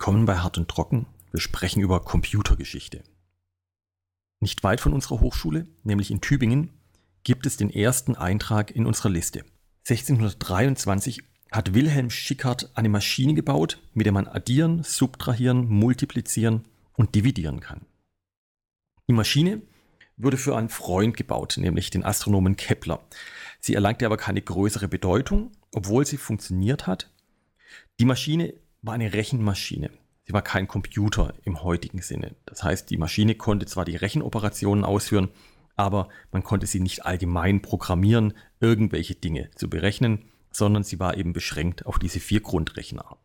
Willkommen bei Hart und Trocken. Wir sprechen über Computergeschichte. Nicht weit von unserer Hochschule, nämlich in Tübingen, gibt es den ersten Eintrag in unserer Liste. 1623 hat Wilhelm Schickard eine Maschine gebaut, mit der man addieren, subtrahieren, multiplizieren und dividieren kann. Die Maschine wurde für einen Freund gebaut, nämlich den Astronomen Kepler. Sie erlangte aber keine größere Bedeutung, obwohl sie funktioniert hat. Die Maschine war eine Rechenmaschine. Sie war kein Computer im heutigen Sinne. Das heißt, die Maschine konnte zwar die Rechenoperationen ausführen, aber man konnte sie nicht allgemein programmieren, irgendwelche Dinge zu berechnen, sondern sie war eben beschränkt auf diese vier Grundrechenarten.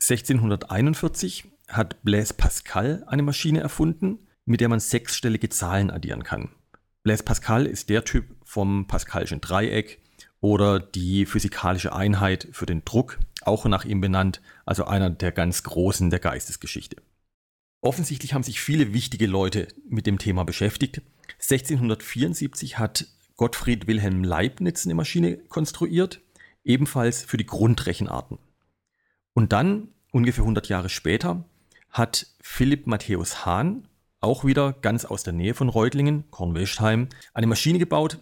1641 hat Blaise Pascal eine Maschine erfunden, mit der man sechsstellige Zahlen addieren kann. Blaise Pascal ist der Typ vom Pascalischen Dreieck oder die physikalische Einheit für den Druck, auch nach ihm benannt, also einer der ganz Großen der Geistesgeschichte. Offensichtlich haben sich viele wichtige Leute mit dem Thema beschäftigt. 1674 hat Gottfried Wilhelm Leibniz eine Maschine konstruiert, ebenfalls für die Grundrechenarten. Und dann, ungefähr 100 Jahre später, hat Philipp Matthäus Hahn auch wieder ganz aus der Nähe von Reutlingen, Kornwestheim, eine Maschine gebaut,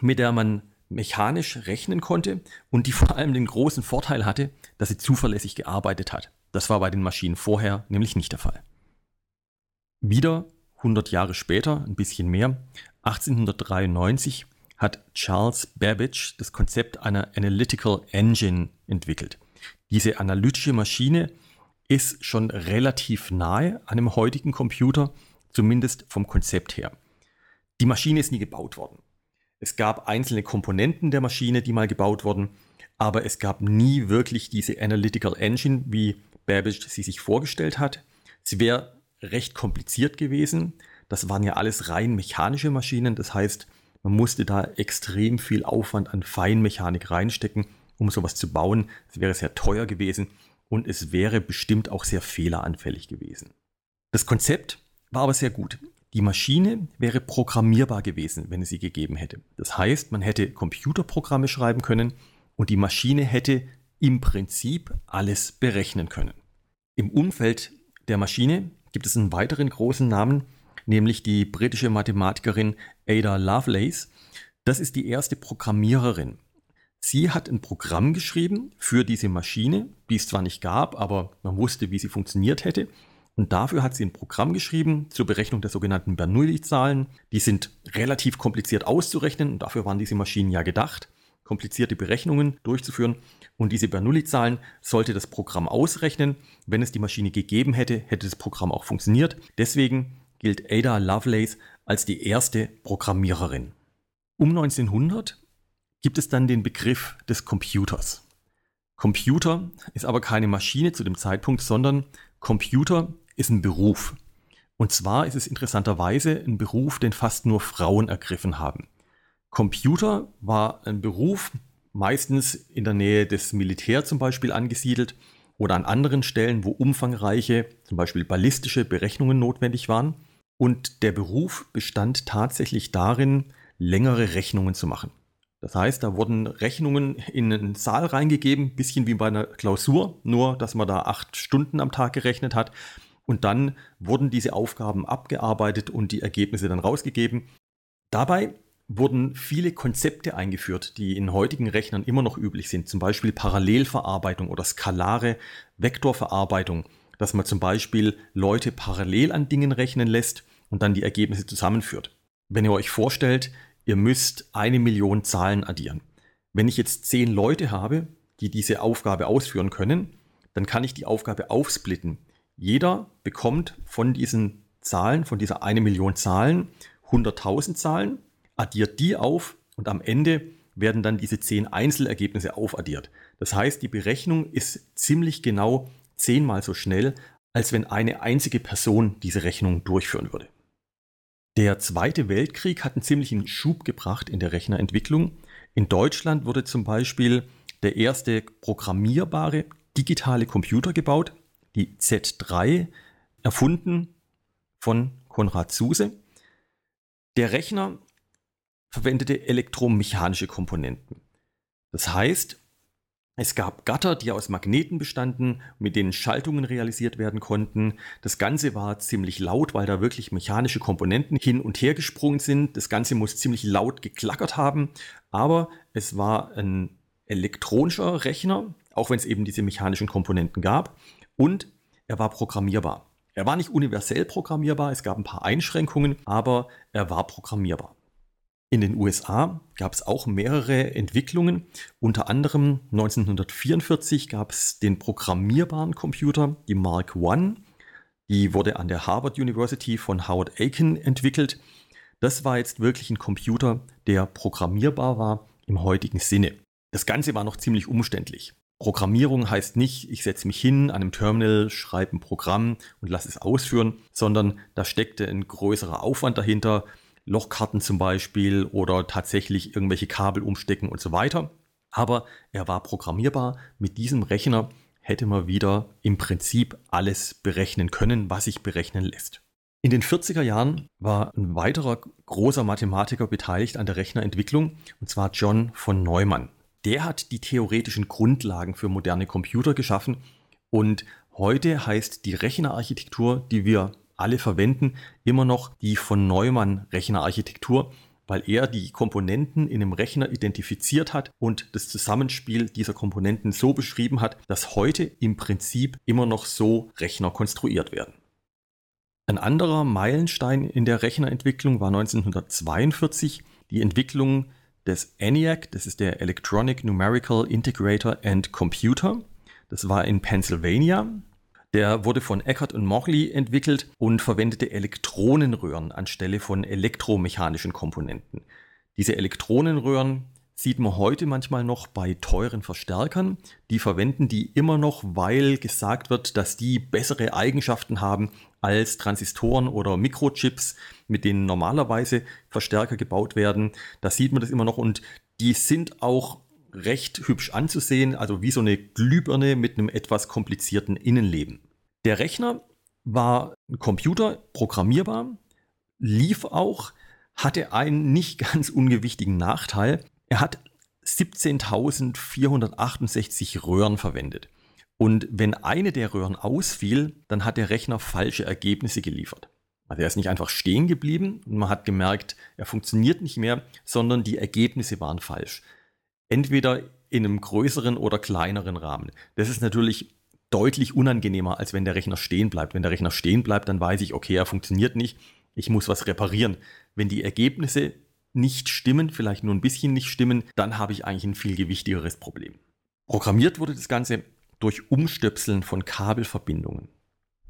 mit der man mechanisch rechnen konnte und die vor allem den großen Vorteil hatte, dass sie zuverlässig gearbeitet hat. Das war bei den Maschinen vorher nämlich nicht der Fall. Wieder 100 Jahre später, ein bisschen mehr, 1893 hat Charles Babbage das Konzept einer Analytical Engine entwickelt. Diese analytische Maschine ist schon relativ nahe einem heutigen Computer, zumindest vom Konzept her. Die Maschine ist nie gebaut worden. Es gab einzelne Komponenten der Maschine, die mal gebaut wurden, aber es gab nie wirklich diese Analytical Engine, wie Babbage sie sich vorgestellt hat. Sie wäre recht kompliziert gewesen. Das waren ja alles rein mechanische Maschinen, das heißt, man musste da extrem viel Aufwand an Feinmechanik reinstecken, um sowas zu bauen. Es wäre sehr teuer gewesen und es wäre bestimmt auch sehr fehleranfällig gewesen. Das Konzept war aber sehr gut. Die Maschine wäre programmierbar gewesen, wenn es sie gegeben hätte. Das heißt, man hätte Computerprogramme schreiben können und die Maschine hätte im Prinzip alles berechnen können. Im Umfeld der Maschine gibt es einen weiteren großen Namen, nämlich die britische Mathematikerin Ada Lovelace. Das ist die erste Programmiererin. Sie hat ein Programm geschrieben für diese Maschine, die es zwar nicht gab, aber man wusste, wie sie funktioniert hätte. Und dafür hat sie ein Programm geschrieben zur Berechnung der sogenannten Bernoulli-Zahlen. Die sind relativ kompliziert auszurechnen und dafür waren diese Maschinen ja gedacht, komplizierte Berechnungen durchzuführen. Und diese Bernoulli-Zahlen sollte das Programm ausrechnen. Wenn es die Maschine gegeben hätte, hätte das Programm auch funktioniert. Deswegen gilt Ada Lovelace als die erste Programmiererin. Um 1900 gibt es dann den Begriff des Computers. Computer ist aber keine Maschine zu dem Zeitpunkt, sondern Computer ist ein Beruf. Und zwar ist es interessanterweise ein Beruf, den fast nur Frauen ergriffen haben. Computer war ein Beruf, meistens in der Nähe des Militär zum Beispiel angesiedelt oder an anderen Stellen, wo umfangreiche, zum Beispiel ballistische Berechnungen notwendig waren. Und der Beruf bestand tatsächlich darin, längere Rechnungen zu machen. Das heißt, da wurden Rechnungen in einen Saal reingegeben, bisschen wie bei einer Klausur, nur dass man da acht Stunden am Tag gerechnet hat. Und dann wurden diese Aufgaben abgearbeitet und die Ergebnisse dann rausgegeben. Dabei wurden viele Konzepte eingeführt, die in heutigen Rechnern immer noch üblich sind, zum Beispiel Parallelverarbeitung oder skalare Vektorverarbeitung, dass man zum Beispiel Leute parallel an Dingen rechnen lässt und dann die Ergebnisse zusammenführt. Wenn ihr euch vorstellt, ihr müsst eine Million Zahlen addieren. Wenn ich jetzt zehn Leute habe, die diese Aufgabe ausführen können, dann kann ich die Aufgabe aufsplitten. Jeder bekommt von diesen Zahlen, von dieser eine Million Zahlen, 100.000 Zahlen, addiert die auf und am Ende werden dann diese zehn Einzelergebnisse aufaddiert. Das heißt, die Berechnung ist ziemlich genau zehnmal so schnell, als wenn eine einzige Person diese Rechnung durchführen würde. Der Zweite Weltkrieg hat einen ziemlichen Schub gebracht in der Rechnerentwicklung. In Deutschland wurde zum Beispiel der erste programmierbare digitale Computer gebaut, die Z3, erfunden von Konrad Zuse. Der Rechner verwendete elektromechanische Komponenten. Das heißt, Es gab Gatter, die aus Magneten bestanden, mit denen Schaltungen realisiert werden konnten. Das Ganze war ziemlich laut, weil da wirklich mechanische Komponenten hin und her gesprungen sind. Das Ganze muss ziemlich laut geklackert haben, aber es war ein elektronischer Rechner, auch wenn es eben diese mechanischen Komponenten gab. Und er war programmierbar. Er war nicht universell programmierbar, es gab ein paar Einschränkungen, aber er war programmierbar. In den USA gab es auch mehrere Entwicklungen. Unter anderem 1944 gab es den programmierbaren Computer, die Mark I. Die wurde an der Harvard University von Howard Aiken entwickelt. Das war jetzt wirklich ein Computer, der programmierbar war im heutigen Sinne. Das Ganze war noch ziemlich umständlich. Programmierung heißt nicht, ich setze mich hin an einem Terminal, schreibe ein Programm und lasse es ausführen, sondern da steckte ein größerer Aufwand dahinter. Lochkarten zum Beispiel oder tatsächlich irgendwelche Kabel umstecken und so weiter. Aber er war programmierbar. Mit diesem Rechner hätte man wieder im Prinzip alles berechnen können, was sich berechnen lässt. In den 40er Jahren war ein weiterer großer Mathematiker beteiligt an der Rechnerentwicklung, und zwar John von Neumann. Der hat die theoretischen Grundlagen für moderne Computer geschaffen und heute heißt die Rechnerarchitektur, die wir alle verwenden immer noch die von Neumann Rechnerarchitektur, weil er die Komponenten in einem Rechner identifiziert hat und das Zusammenspiel dieser Komponenten so beschrieben hat, dass heute im Prinzip immer noch so Rechner konstruiert werden. Ein anderer Meilenstein in der Rechnerentwicklung war 1942 die Entwicklung des ENIAC, das ist der Electronic Numerical Integrator and Computer. Das war in Pennsylvania der wurde von Eckert und Morley entwickelt und verwendete Elektronenröhren anstelle von elektromechanischen Komponenten. Diese Elektronenröhren sieht man heute manchmal noch bei teuren Verstärkern. Die verwenden die immer noch, weil gesagt wird, dass die bessere Eigenschaften haben als Transistoren oder Mikrochips, mit denen normalerweise Verstärker gebaut werden. Da sieht man das immer noch und die sind auch recht hübsch anzusehen, also wie so eine Glühbirne mit einem etwas komplizierten Innenleben. Der Rechner war ein Computer, programmierbar, lief auch, hatte einen nicht ganz ungewichtigen Nachteil. Er hat 17.468 Röhren verwendet. Und wenn eine der Röhren ausfiel, dann hat der Rechner falsche Ergebnisse geliefert. Also er ist nicht einfach stehen geblieben und man hat gemerkt, er funktioniert nicht mehr, sondern die Ergebnisse waren falsch. Entweder in einem größeren oder kleineren Rahmen. Das ist natürlich deutlich unangenehmer, als wenn der Rechner stehen bleibt. Wenn der Rechner stehen bleibt, dann weiß ich, okay, er funktioniert nicht, ich muss was reparieren. Wenn die Ergebnisse nicht stimmen, vielleicht nur ein bisschen nicht stimmen, dann habe ich eigentlich ein viel gewichtigeres Problem. Programmiert wurde das Ganze durch Umstöpseln von Kabelverbindungen.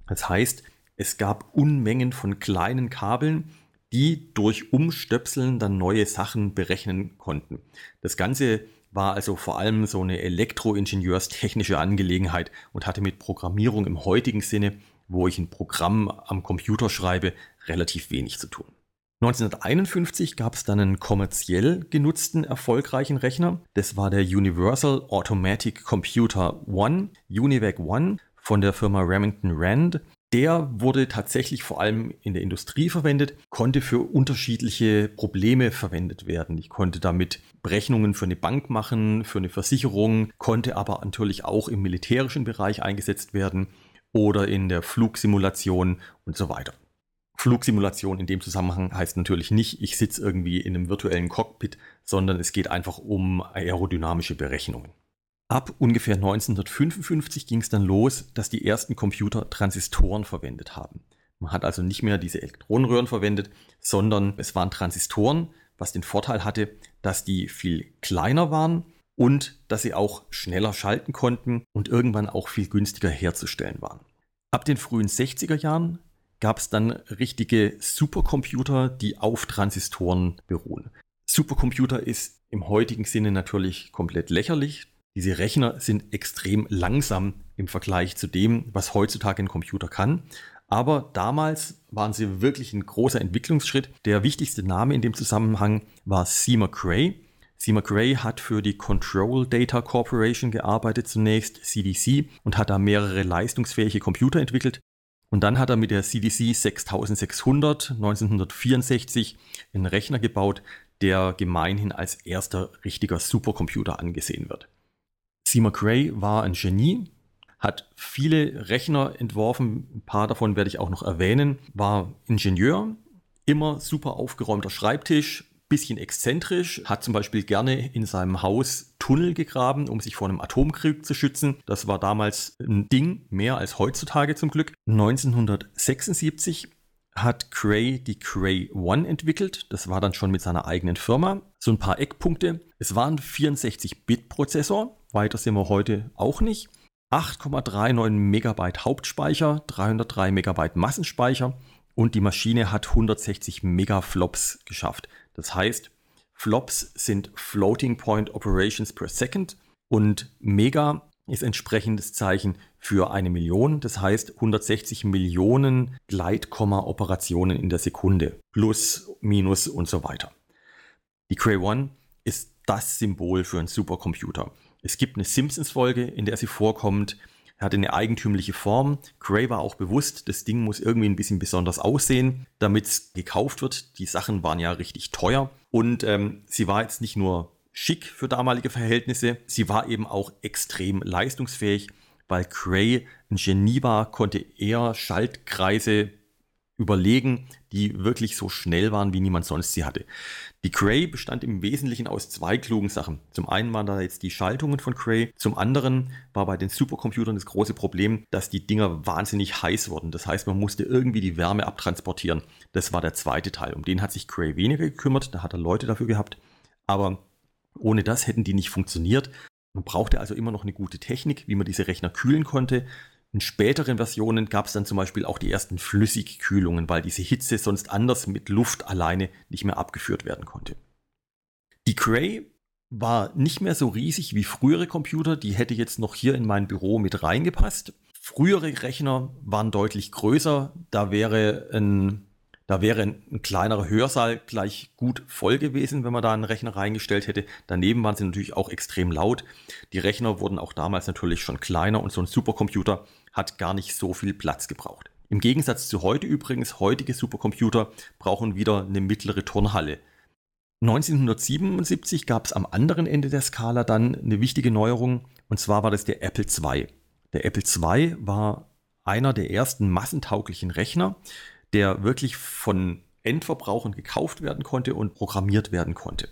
Das heißt, es gab Unmengen von kleinen Kabeln, die durch Umstöpseln dann neue Sachen berechnen konnten. Das Ganze war also vor allem so eine elektroingenieurstechnische Angelegenheit und hatte mit Programmierung im heutigen Sinne, wo ich ein Programm am Computer schreibe, relativ wenig zu tun. 1951 gab es dann einen kommerziell genutzten erfolgreichen Rechner. Das war der Universal Automatic Computer One, UNIVAC One von der Firma Remington Rand. Der wurde tatsächlich vor allem in der Industrie verwendet, konnte für unterschiedliche Probleme verwendet werden. Ich konnte damit Berechnungen für eine Bank machen, für eine Versicherung, konnte aber natürlich auch im militärischen Bereich eingesetzt werden oder in der Flugsimulation und so weiter. Flugsimulation in dem Zusammenhang heißt natürlich nicht, ich sitze irgendwie in einem virtuellen Cockpit, sondern es geht einfach um aerodynamische Berechnungen. Ab ungefähr 1955 ging es dann los, dass die ersten Computer Transistoren verwendet haben. Man hat also nicht mehr diese Elektronenröhren verwendet, sondern es waren Transistoren, was den Vorteil hatte, dass die viel kleiner waren und dass sie auch schneller schalten konnten und irgendwann auch viel günstiger herzustellen waren. Ab den frühen 60er Jahren gab es dann richtige Supercomputer, die auf Transistoren beruhen. Supercomputer ist im heutigen Sinne natürlich komplett lächerlich. Diese Rechner sind extrem langsam im Vergleich zu dem, was heutzutage ein Computer kann. Aber damals waren sie wirklich ein großer Entwicklungsschritt. Der wichtigste Name in dem Zusammenhang war Seymour Cray. Seymour Cray hat für die Control Data Corporation gearbeitet zunächst, CDC, und hat da mehrere leistungsfähige Computer entwickelt. Und dann hat er mit der CDC 6600 1964 einen Rechner gebaut, der gemeinhin als erster richtiger Supercomputer angesehen wird. Seymour Cray war ein Genie, hat viele Rechner entworfen, ein paar davon werde ich auch noch erwähnen, war Ingenieur, immer super aufgeräumter Schreibtisch, bisschen exzentrisch, hat zum Beispiel gerne in seinem Haus Tunnel gegraben, um sich vor einem Atomkrieg zu schützen. Das war damals ein Ding, mehr als heutzutage zum Glück. 1976 hat Cray die Cray One entwickelt. Das war dann schon mit seiner eigenen Firma. So ein paar Eckpunkte. Es war ein 64-Bit-Prozessor. Weiter sind wir heute auch nicht. 8,39 Megabyte Hauptspeicher, 303 Megabyte Massenspeicher und die Maschine hat 160 Megaflops geschafft. Das heißt, Flops sind Floating Point Operations per Second und Mega ist entsprechendes Zeichen für eine Million. Das heißt 160 Millionen Gleitkomma-Operationen in der Sekunde. Plus, Minus und so weiter. Die Cray One ist das Symbol für einen Supercomputer. Es gibt eine Simpsons-Folge, in der sie vorkommt. Er hatte eine eigentümliche Form. Cray war auch bewusst, das Ding muss irgendwie ein bisschen besonders aussehen, damit es gekauft wird. Die Sachen waren ja richtig teuer. Und ähm, sie war jetzt nicht nur schick für damalige Verhältnisse. Sie war eben auch extrem leistungsfähig, weil Cray ein Genie war, konnte er Schaltkreise überlegen, die wirklich so schnell waren, wie niemand sonst sie hatte. Die Cray bestand im Wesentlichen aus zwei klugen Sachen. Zum einen waren da jetzt die Schaltungen von Cray, zum anderen war bei den Supercomputern das große Problem, dass die Dinger wahnsinnig heiß wurden. Das heißt, man musste irgendwie die Wärme abtransportieren. Das war der zweite Teil. Um den hat sich Cray weniger gekümmert, da hat er Leute dafür gehabt. Aber ohne das hätten die nicht funktioniert. Man brauchte also immer noch eine gute Technik, wie man diese Rechner kühlen konnte. In späteren Versionen gab es dann zum Beispiel auch die ersten Flüssigkühlungen, weil diese Hitze sonst anders mit Luft alleine nicht mehr abgeführt werden konnte. Die Cray war nicht mehr so riesig wie frühere Computer, die hätte jetzt noch hier in mein Büro mit reingepasst. Frühere Rechner waren deutlich größer, da wäre ein da wäre ein kleinerer Hörsaal gleich gut voll gewesen, wenn man da einen Rechner reingestellt hätte. Daneben waren sie natürlich auch extrem laut. Die Rechner wurden auch damals natürlich schon kleiner und so ein Supercomputer hat gar nicht so viel Platz gebraucht. Im Gegensatz zu heute übrigens, heutige Supercomputer brauchen wieder eine mittlere Turnhalle. 1977 gab es am anderen Ende der Skala dann eine wichtige Neuerung und zwar war das der Apple II. Der Apple II war einer der ersten massentauglichen Rechner der wirklich von Endverbrauchern gekauft werden konnte und programmiert werden konnte.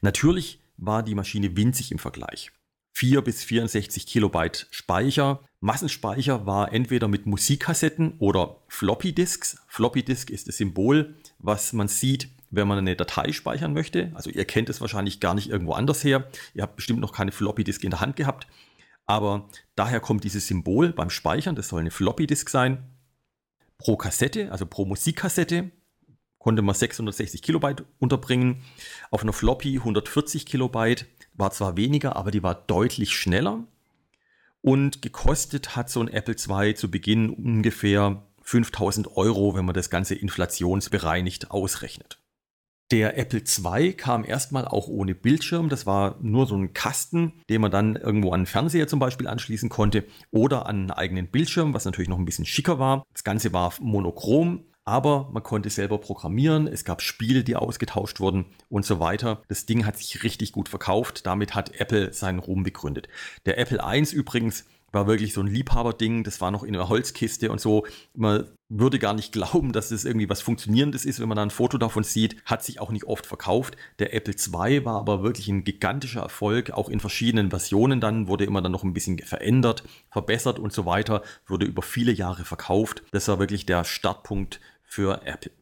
Natürlich war die Maschine winzig im Vergleich. 4 bis 64 Kilobyte Speicher. Massenspeicher war entweder mit Musikkassetten oder Floppy Disks. Floppy Disk ist das Symbol, was man sieht, wenn man eine Datei speichern möchte. Also ihr kennt es wahrscheinlich gar nicht irgendwo anders her. Ihr habt bestimmt noch keine Floppy Disk in der Hand gehabt. Aber daher kommt dieses Symbol beim Speichern. Das soll eine Floppy Disk sein pro Kassette, also pro Musikkassette, konnte man 660 Kilobyte unterbringen. Auf einer Floppy 140 Kilobyte war zwar weniger, aber die war deutlich schneller. Und gekostet hat so ein Apple II zu Beginn ungefähr 5000 Euro, wenn man das Ganze inflationsbereinigt ausrechnet. Der Apple II kam erstmal auch ohne Bildschirm. Das war nur so ein Kasten, den man dann irgendwo an den Fernseher zum Beispiel anschließen konnte oder an einen eigenen Bildschirm, was natürlich noch ein bisschen schicker war. Das Ganze war monochrom, aber man konnte selber programmieren. Es gab Spiele, die ausgetauscht wurden und so weiter. Das Ding hat sich richtig gut verkauft. Damit hat Apple seinen Ruhm begründet. Der Apple I übrigens war wirklich so ein Liebhaberding. Das war noch in einer Holzkiste und so. Man würde gar nicht glauben, dass das irgendwie was Funktionierendes ist, wenn man da ein Foto davon sieht. Hat sich auch nicht oft verkauft. Der Apple II war aber wirklich ein gigantischer Erfolg, auch in verschiedenen Versionen dann, wurde immer dann noch ein bisschen verändert, verbessert und so weiter, wurde über viele Jahre verkauft. Das war wirklich der Startpunkt für Apple.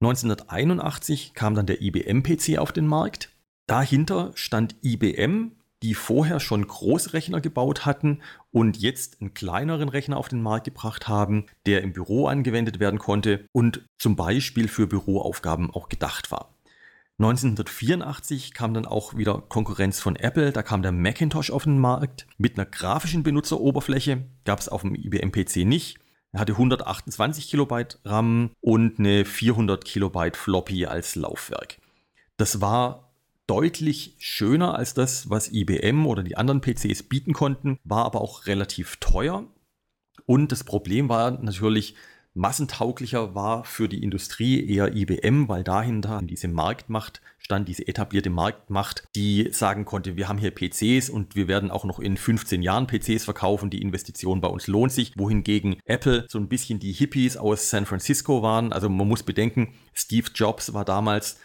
1981 kam dann der IBM-PC auf den Markt. Dahinter stand IBM die vorher schon Großrechner gebaut hatten und jetzt einen kleineren Rechner auf den Markt gebracht haben, der im Büro angewendet werden konnte und zum Beispiel für Büroaufgaben auch gedacht war. 1984 kam dann auch wieder Konkurrenz von Apple, da kam der Macintosh auf den Markt mit einer grafischen Benutzeroberfläche, gab es auf dem IBM PC nicht. Er hatte 128 Kilobyte RAM und eine 400 Kilobyte Floppy als Laufwerk. Das war deutlich schöner als das, was IBM oder die anderen PCs bieten konnten, war aber auch relativ teuer. Und das Problem war natürlich, Massentauglicher war für die Industrie eher IBM, weil dahinter diese Marktmacht stand, diese etablierte Marktmacht, die sagen konnte, wir haben hier PCs und wir werden auch noch in 15 Jahren PCs verkaufen, die Investition bei uns lohnt sich, wohingegen Apple so ein bisschen die Hippies aus San Francisco waren. Also man muss bedenken, Steve Jobs war damals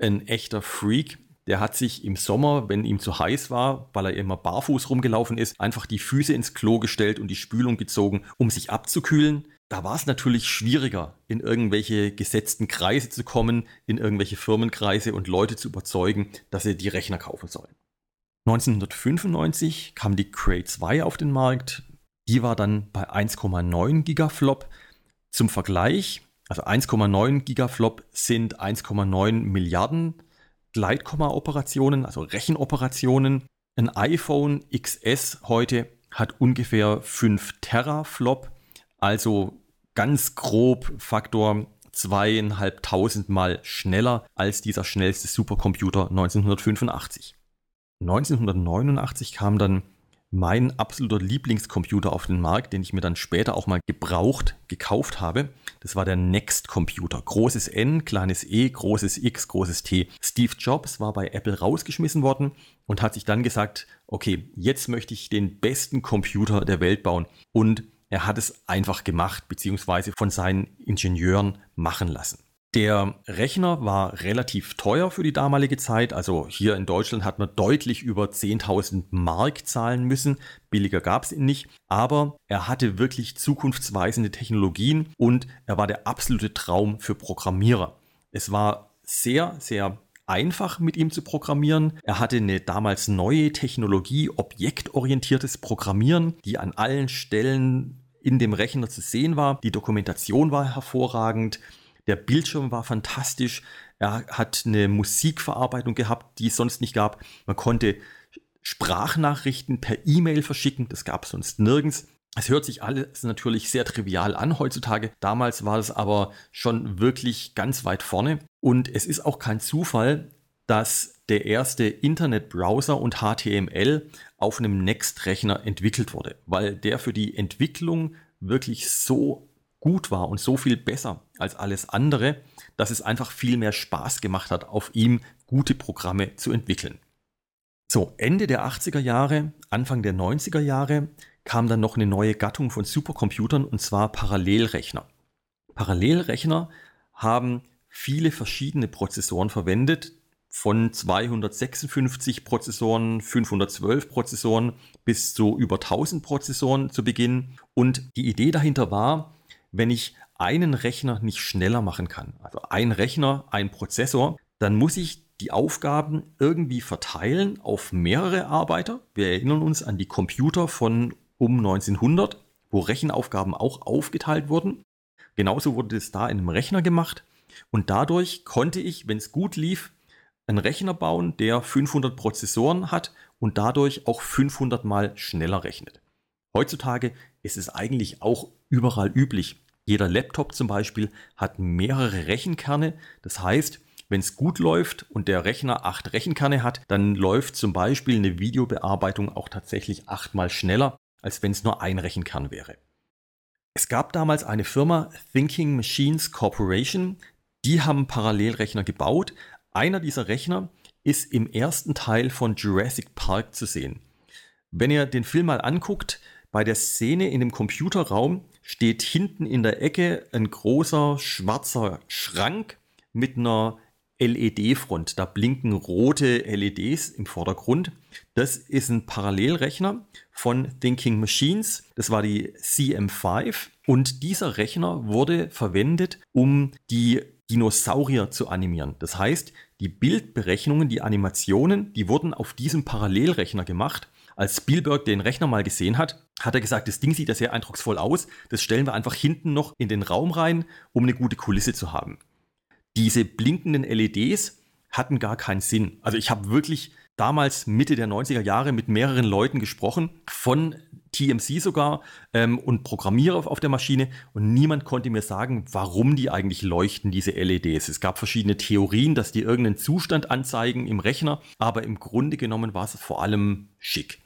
ein echter Freak. Der hat sich im Sommer, wenn ihm zu heiß war, weil er immer barfuß rumgelaufen ist, einfach die Füße ins Klo gestellt und die Spülung gezogen, um sich abzukühlen. Da war es natürlich schwieriger, in irgendwelche gesetzten Kreise zu kommen, in irgendwelche Firmenkreise und Leute zu überzeugen, dass sie die Rechner kaufen sollen. 1995 kam die Cray 2 auf den Markt. Die war dann bei 1,9 Gigaflop. Zum Vergleich, also 1,9 Gigaflop sind 1,9 Milliarden Gleitkomma-Operationen, also Rechenoperationen. Ein iPhone XS heute hat ungefähr 5 Teraflop, also ganz grob Faktor zweieinhalbtausend Mal schneller als dieser schnellste Supercomputer 1985. 1989 kam dann mein absoluter Lieblingscomputer auf den Markt, den ich mir dann später auch mal gebraucht gekauft habe. Das war der Next Computer. Großes N, kleines E, großes X, großes T. Steve Jobs war bei Apple rausgeschmissen worden und hat sich dann gesagt, okay, jetzt möchte ich den besten Computer der Welt bauen. Und er hat es einfach gemacht, beziehungsweise von seinen Ingenieuren machen lassen. Der Rechner war relativ teuer für die damalige Zeit. Also hier in Deutschland hat man deutlich über 10.000 Mark zahlen müssen. Billiger gab es ihn nicht. Aber er hatte wirklich zukunftsweisende Technologien und er war der absolute Traum für Programmierer. Es war sehr, sehr einfach mit ihm zu programmieren. Er hatte eine damals neue Technologie, objektorientiertes Programmieren, die an allen Stellen in dem Rechner zu sehen war. Die Dokumentation war hervorragend. Der Bildschirm war fantastisch. Er hat eine Musikverarbeitung gehabt, die es sonst nicht gab. Man konnte Sprachnachrichten per E-Mail verschicken. Das gab es sonst nirgends. Es hört sich alles natürlich sehr trivial an heutzutage. Damals war es aber schon wirklich ganz weit vorne. Und es ist auch kein Zufall, dass der erste Internetbrowser und HTML auf einem Next-Rechner entwickelt wurde, weil der für die Entwicklung wirklich so gut war und so viel besser als alles andere, dass es einfach viel mehr Spaß gemacht hat, auf ihm gute Programme zu entwickeln. So, Ende der 80er Jahre, Anfang der 90er Jahre kam dann noch eine neue Gattung von Supercomputern und zwar Parallelrechner. Parallelrechner haben viele verschiedene Prozessoren verwendet, von 256 Prozessoren, 512 Prozessoren bis zu über 1000 Prozessoren zu Beginn. Und die Idee dahinter war, wenn ich einen Rechner nicht schneller machen kann, also ein Rechner, ein Prozessor, dann muss ich die Aufgaben irgendwie verteilen auf mehrere Arbeiter. Wir erinnern uns an die Computer von um 1900, wo Rechenaufgaben auch aufgeteilt wurden. Genauso wurde es da in einem Rechner gemacht. Und dadurch konnte ich, wenn es gut lief, einen Rechner bauen, der 500 Prozessoren hat und dadurch auch 500 mal schneller rechnet. Heutzutage ist es eigentlich auch überall üblich. Jeder Laptop zum Beispiel hat mehrere Rechenkerne. Das heißt, wenn es gut läuft und der Rechner acht Rechenkerne hat, dann läuft zum Beispiel eine Videobearbeitung auch tatsächlich achtmal schneller, als wenn es nur ein Rechenkern wäre. Es gab damals eine Firma Thinking Machines Corporation, die haben Parallelrechner gebaut. Einer dieser Rechner ist im ersten Teil von Jurassic Park zu sehen. Wenn ihr den Film mal anguckt, bei der Szene in dem Computerraum steht hinten in der Ecke ein großer schwarzer Schrank mit einer LED-Front. Da blinken rote LEDs im Vordergrund. Das ist ein Parallelrechner von Thinking Machines. Das war die CM5. Und dieser Rechner wurde verwendet, um die Dinosaurier zu animieren. Das heißt, die Bildberechnungen, die Animationen, die wurden auf diesem Parallelrechner gemacht als Spielberg den Rechner mal gesehen hat, hat er gesagt, das Ding sieht ja sehr eindrucksvoll aus. Das stellen wir einfach hinten noch in den Raum rein, um eine gute Kulisse zu haben. Diese blinkenden LEDs hatten gar keinen Sinn. Also ich habe wirklich damals Mitte der 90er Jahre mit mehreren Leuten gesprochen, von TMC sogar ähm, und Programmierer auf der Maschine und niemand konnte mir sagen, warum die eigentlich leuchten, diese LEDs. Es gab verschiedene Theorien, dass die irgendeinen Zustand anzeigen im Rechner, aber im Grunde genommen war es vor allem schick.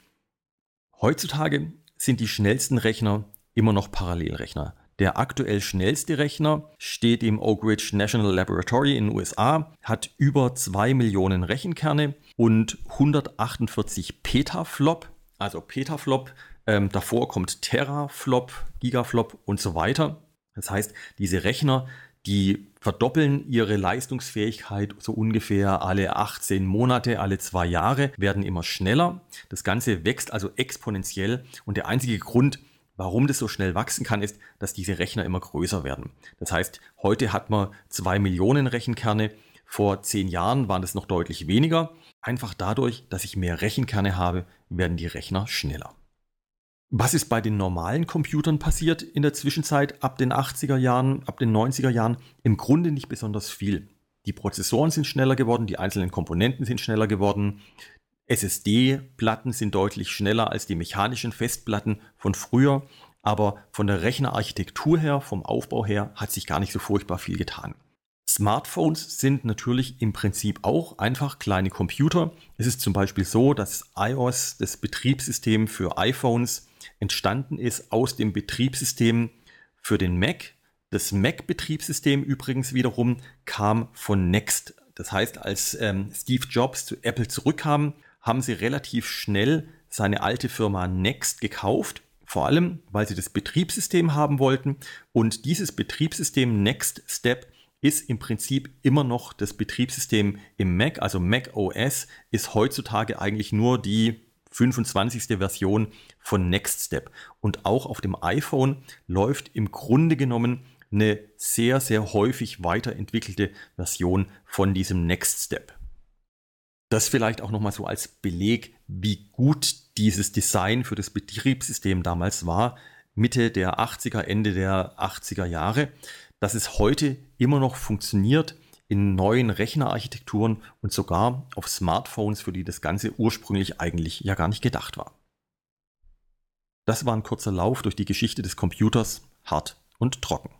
Heutzutage sind die schnellsten Rechner immer noch Parallelrechner. Der aktuell schnellste Rechner steht im Oak Ridge National Laboratory in den USA, hat über 2 Millionen Rechenkerne und 148 Petaflop. Also Petaflop, ähm, davor kommt Teraflop, Gigaflop und so weiter. Das heißt, diese Rechner, die verdoppeln ihre Leistungsfähigkeit so ungefähr alle 18 Monate, alle zwei Jahre, werden immer schneller. Das Ganze wächst also exponentiell und der einzige Grund, Warum das so schnell wachsen kann, ist, dass diese Rechner immer größer werden. Das heißt, heute hat man zwei Millionen Rechenkerne. Vor zehn Jahren waren es noch deutlich weniger. Einfach dadurch, dass ich mehr Rechenkerne habe, werden die Rechner schneller. Was ist bei den normalen Computern passiert in der Zwischenzeit ab den 80er Jahren, ab den 90er Jahren? Im Grunde nicht besonders viel. Die Prozessoren sind schneller geworden, die einzelnen Komponenten sind schneller geworden, SSD-Platten sind deutlich schneller als die mechanischen Festplatten von früher, aber von der Rechnerarchitektur her, vom Aufbau her, hat sich gar nicht so furchtbar viel getan. Smartphones sind natürlich im Prinzip auch einfach kleine Computer. Es ist zum Beispiel so, dass iOS, das Betriebssystem für iPhones, entstanden ist aus dem Betriebssystem für den Mac. Das Mac-Betriebssystem übrigens wiederum kam von Next. Das heißt, als ähm, Steve Jobs zu Apple zurückkam, haben sie relativ schnell seine alte Firma Next gekauft, vor allem weil sie das Betriebssystem haben wollten und dieses Betriebssystem Next Step ist im Prinzip immer noch das Betriebssystem im Mac, also Mac OS ist heutzutage eigentlich nur die 25. Version von Next Step und auch auf dem iPhone läuft im Grunde genommen eine sehr, sehr häufig weiterentwickelte Version von diesem Next Step. Das vielleicht auch nochmal so als Beleg, wie gut dieses Design für das Betriebssystem damals war, Mitte der 80er, Ende der 80er Jahre, dass es heute immer noch funktioniert in neuen Rechnerarchitekturen und sogar auf Smartphones, für die das Ganze ursprünglich eigentlich ja gar nicht gedacht war. Das war ein kurzer Lauf durch die Geschichte des Computers, hart und trocken.